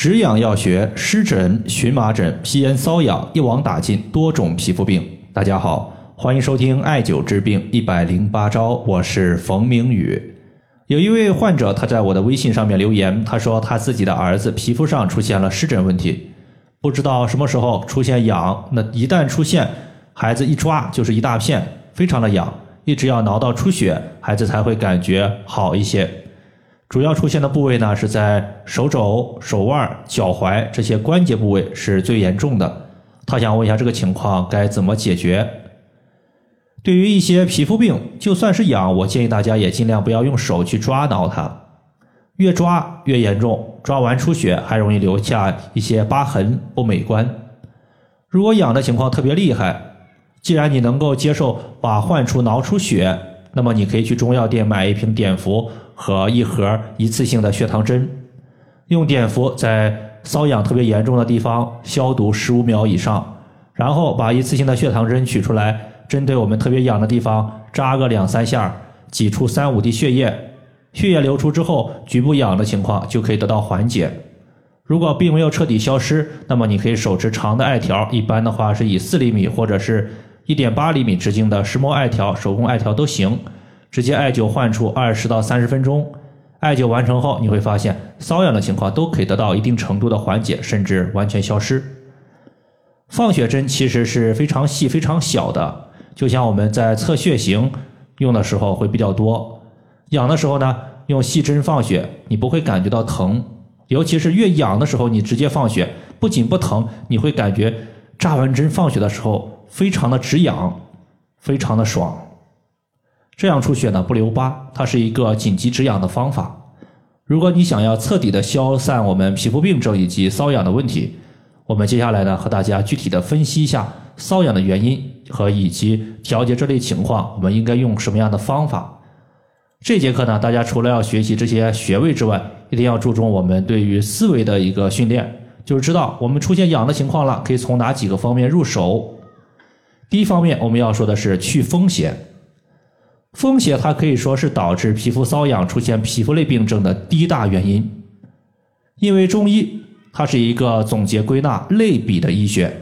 止痒药学湿疹、荨麻疹、皮炎瘙痒一网打尽多种皮肤病。大家好，欢迎收听艾灸治病一百零八招，我是冯明宇。有一位患者，他在我的微信上面留言，他说他自己的儿子皮肤上出现了湿疹问题，不知道什么时候出现痒，那一旦出现，孩子一抓就是一大片，非常的痒，一直要挠到出血，孩子才会感觉好一些。主要出现的部位呢，是在手肘、手腕、脚踝这些关节部位是最严重的。他想问一下这个情况该怎么解决？对于一些皮肤病，就算是痒，我建议大家也尽量不要用手去抓挠它，越抓越严重，抓完出血还容易留下一些疤痕，不美观。如果痒的情况特别厉害，既然你能够接受把患处挠出血，那么你可以去中药店买一瓶碘伏。和一盒一次性的血糖针，用碘伏在瘙痒特别严重的地方消毒十五秒以上，然后把一次性的血糖针取出来，针对我们特别痒的地方扎个两三下，挤出三五滴血液，血液流出之后，局部痒的情况就可以得到缓解。如果并没有彻底消失，那么你可以手持长的艾条，一般的话是以四厘米或者是一点八厘米直径的石墨艾条、手工艾条都行。直接艾灸患处二十到三十分钟，艾灸完成后，你会发现瘙痒的情况都可以得到一定程度的缓解，甚至完全消失。放血针其实是非常细、非常小的，就像我们在测血型用的时候会比较多。痒的时候呢，用细针放血，你不会感觉到疼，尤其是越痒的时候，你直接放血，不仅不疼，你会感觉扎完针放血的时候非常的止痒，非常的爽。这样出血呢不留疤，它是一个紧急止痒的方法。如果你想要彻底的消散我们皮肤病症以及瘙痒的问题，我们接下来呢和大家具体的分析一下瘙痒的原因和以及调节这类情况，我们应该用什么样的方法。这节课呢，大家除了要学习这些穴位之外，一定要注重我们对于思维的一个训练，就是知道我们出现痒的情况了，可以从哪几个方面入手。第一方面，我们要说的是去风邪。风邪它可以说是导致皮肤瘙痒、出现皮肤类病症的第一大原因。因为中医它是一个总结归纳类比的医学，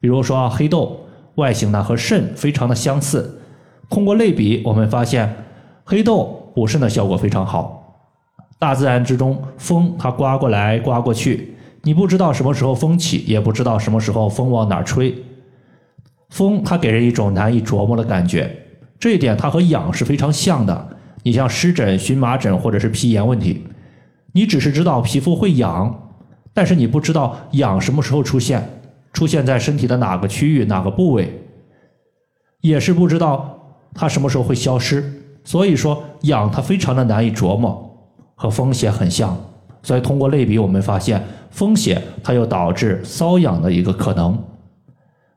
比如说黑豆外形呢和肾非常的相似，通过类比我们发现黑豆补肾的效果非常好。大自然之中风它刮过来刮过去，你不知道什么时候风起，也不知道什么时候风往哪吹，风它给人一种难以琢磨的感觉。这一点它和痒是非常像的。你像湿疹、荨麻疹或者是皮炎问题，你只是知道皮肤会痒，但是你不知道痒什么时候出现，出现在身体的哪个区域、哪个部位，也是不知道它什么时候会消失。所以说，痒它非常的难以琢磨，和风邪很像。所以通过类比，我们发现风邪它又导致瘙痒的一个可能。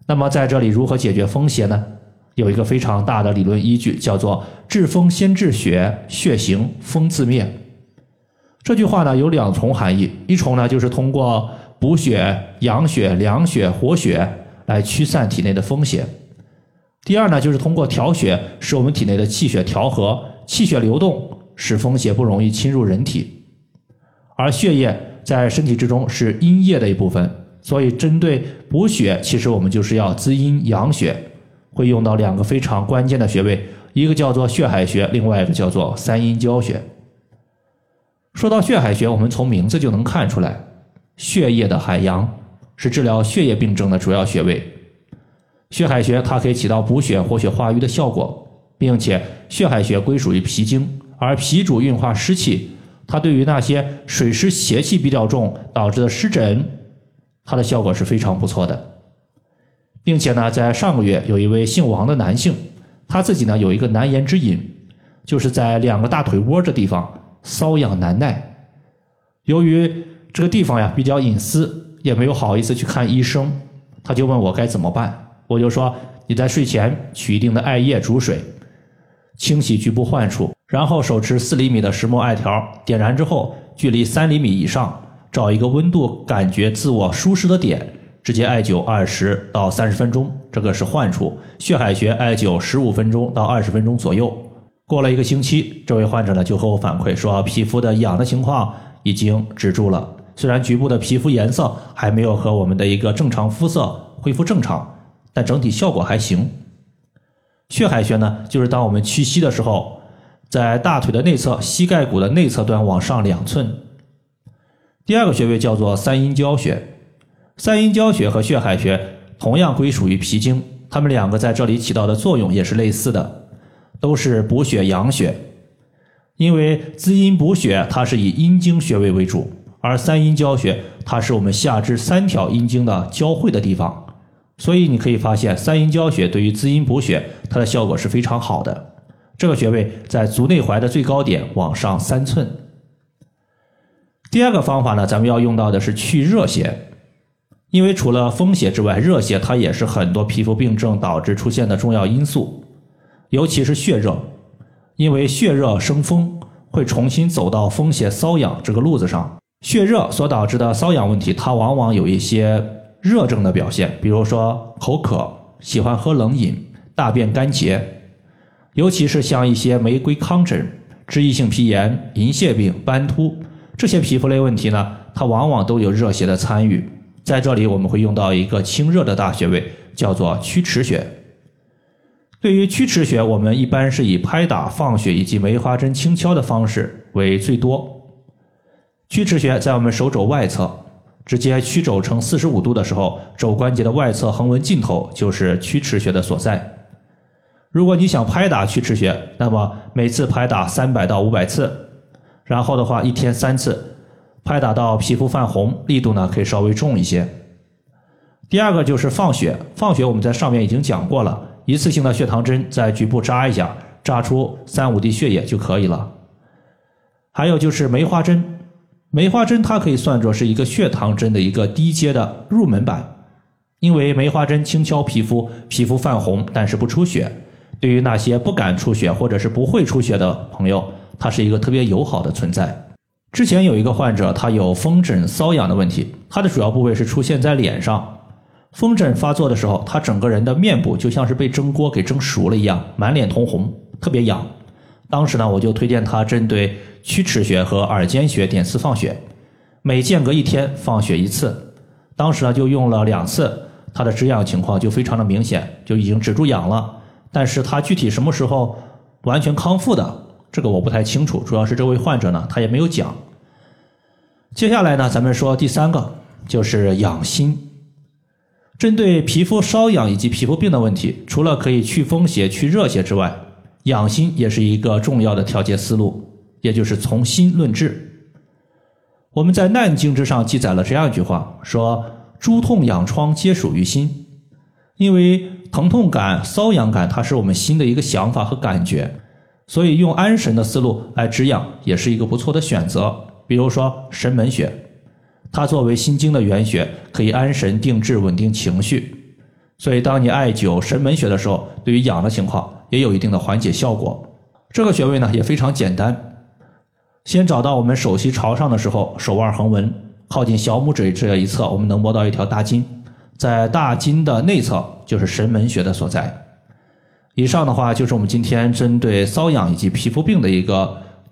那么在这里如何解决风邪呢？有一个非常大的理论依据，叫做“治风先治血，血行风自灭”。这句话呢有两重含义，一重呢就是通过补血、养血、凉血、活血来驱散体内的风邪；第二呢就是通过调血，使我们体内的气血调和、气血流动，使风邪不容易侵入人体。而血液在身体之中是阴液的一部分，所以针对补血，其实我们就是要滋阴养血。会用到两个非常关键的穴位，一个叫做血海穴，另外一个叫做三阴交穴。说到血海穴，我们从名字就能看出来，血液的海洋是治疗血液病症的主要穴位。血海穴它可以起到补血、活血化瘀的效果，并且血海穴归属于脾经，而脾主运化湿气，它对于那些水湿邪气比较重导致的湿疹，它的效果是非常不错的。并且呢，在上个月有一位姓王的男性，他自己呢有一个难言之隐，就是在两个大腿窝这地方瘙痒难耐。由于这个地方呀比较隐私，也没有好意思去看医生，他就问我该怎么办。我就说你在睡前取一定的艾叶煮水，清洗局部患处，然后手持四厘米的石墨艾条，点燃之后，距离三厘米以上，找一个温度感觉自我舒适的点。直接艾灸二十到三十分钟，这个是患处血海穴艾灸十五分钟到二十分钟左右。过了一个星期，这位患者呢就和我反馈说，皮肤的痒的情况已经止住了，虽然局部的皮肤颜色还没有和我们的一个正常肤色恢复正常，但整体效果还行。血海穴呢，就是当我们屈膝的时候，在大腿的内侧膝盖骨的内侧端往上两寸。第二个穴位叫做三阴交穴，三阴交穴和血海穴同样归属于脾经，它们两个在这里起到的作用也是类似的，都是补血养血。因为滋阴补血，它是以阴经穴位为主，而三阴交穴它是我们下肢三条阴经的交汇的地方。所以你可以发现，三阴交穴对于滋阴补血，它的效果是非常好的。这个穴位在足内踝的最高点往上三寸。第二个方法呢，咱们要用到的是去热邪，因为除了风邪之外，热邪它也是很多皮肤病症导致出现的重要因素，尤其是血热，因为血热生风，会重新走到风邪瘙痒这个路子上。血热所导致的瘙痒问题，它往往有一些。热症的表现，比如说口渴、喜欢喝冷饮、大便干结，尤其是像一些玫瑰糠疹、脂溢性皮炎、银屑病、斑秃这些皮肤类问题呢，它往往都有热邪的参与。在这里，我们会用到一个清热的大穴位，叫做曲池穴。对于曲池穴，我们一般是以拍打、放血以及梅花针轻敲的方式为最多。曲池穴在我们手肘外侧。直接曲肘成四十五度的时候，肘关节的外侧横纹尽头就是曲池穴的所在。如果你想拍打曲池穴，那么每次拍打三百到五百次，然后的话一天三次，拍打到皮肤泛红，力度呢可以稍微重一些。第二个就是放血，放血我们在上面已经讲过了，一次性的血糖针在局部扎一下，扎出三五滴血液就可以了。还有就是梅花针。梅花针它可以算作是一个血糖针的一个低阶的入门版，因为梅花针轻敲皮肤，皮肤泛红，但是不出血。对于那些不敢出血或者是不会出血的朋友，它是一个特别友好的存在。之前有一个患者，他有风疹瘙痒的问题，他的主要部位是出现在脸上。风疹发作的时候，他整个人的面部就像是被蒸锅给蒸熟了一样，满脸通红，特别痒。当时呢，我就推荐他针对曲池穴和耳尖穴点刺放血，每间隔一天放血一次。当时呢，就用了两次，他的止痒情况就非常的明显，就已经止住痒了。但是他具体什么时候完全康复的，这个我不太清楚。主要是这位患者呢，他也没有讲。接下来呢，咱们说第三个，就是养心。针对皮肤瘙痒以及皮肤病的问题，除了可以去风邪、去热邪之外，养心也是一个重要的调节思路，也就是从心论治。我们在《难经》之上记载了这样一句话：说诸痛痒疮皆属于心。因为疼痛感、瘙痒感，它是我们心的一个想法和感觉，所以用安神的思路来止痒也是一个不错的选择。比如说神门穴，它作为心经的原穴，可以安神定志、稳定情绪。所以当你艾灸神门穴的时候，对于痒的情况。也有一定的缓解效果。这个穴位呢也非常简单，先找到我们手膝朝上的时候，手腕横纹靠近小拇指这一侧，我们能摸到一条大筋，在大筋的内侧就是神门穴的所在。以上的话就是我们今天针对瘙痒以及皮肤病的一个